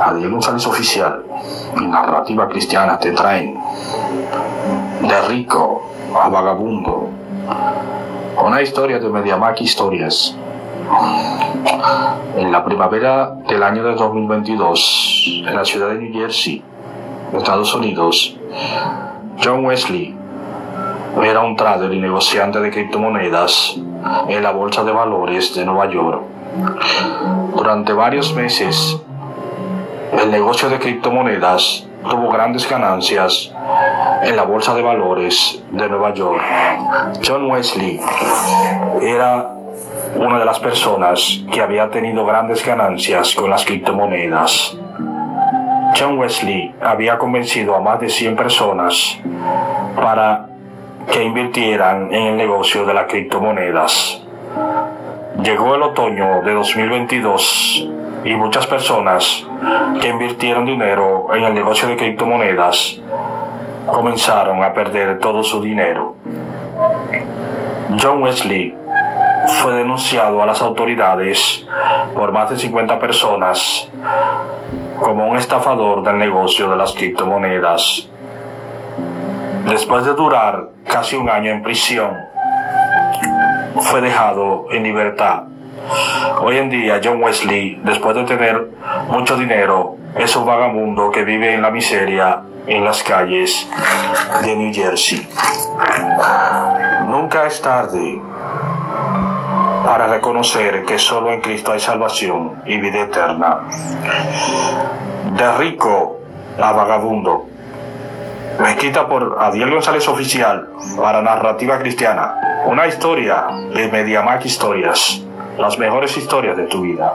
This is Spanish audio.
Adiel González Oficial y Narrativa Cristiana te traen de rico a vagabundo una historia de Mediamac Historias. En la primavera del año de 2022, en la ciudad de New Jersey, Estados Unidos, John Wesley era un trader y negociante de criptomonedas en la Bolsa de Valores de Nueva York. Durante varios meses, el negocio de criptomonedas tuvo grandes ganancias en la Bolsa de Valores de Nueva York. John Wesley era una de las personas que había tenido grandes ganancias con las criptomonedas. John Wesley había convencido a más de 100 personas para que invirtieran en el negocio de las criptomonedas. Llegó el otoño de 2022 y muchas personas que invirtieron dinero en el negocio de criptomonedas comenzaron a perder todo su dinero. John Wesley fue denunciado a las autoridades por más de 50 personas como un estafador del negocio de las criptomonedas. Después de durar casi un año en prisión, fue dejado en libertad. Hoy en día John Wesley, después de tener mucho dinero, es un vagabundo que vive en la miseria en las calles de New Jersey. Nunca es tarde para reconocer que solo en Cristo hay salvación y vida eterna. De rico a vagabundo escrita por Adiel González Oficial para Narrativa Cristiana. Una historia de Mediamac Historias. Las mejores historias de tu vida.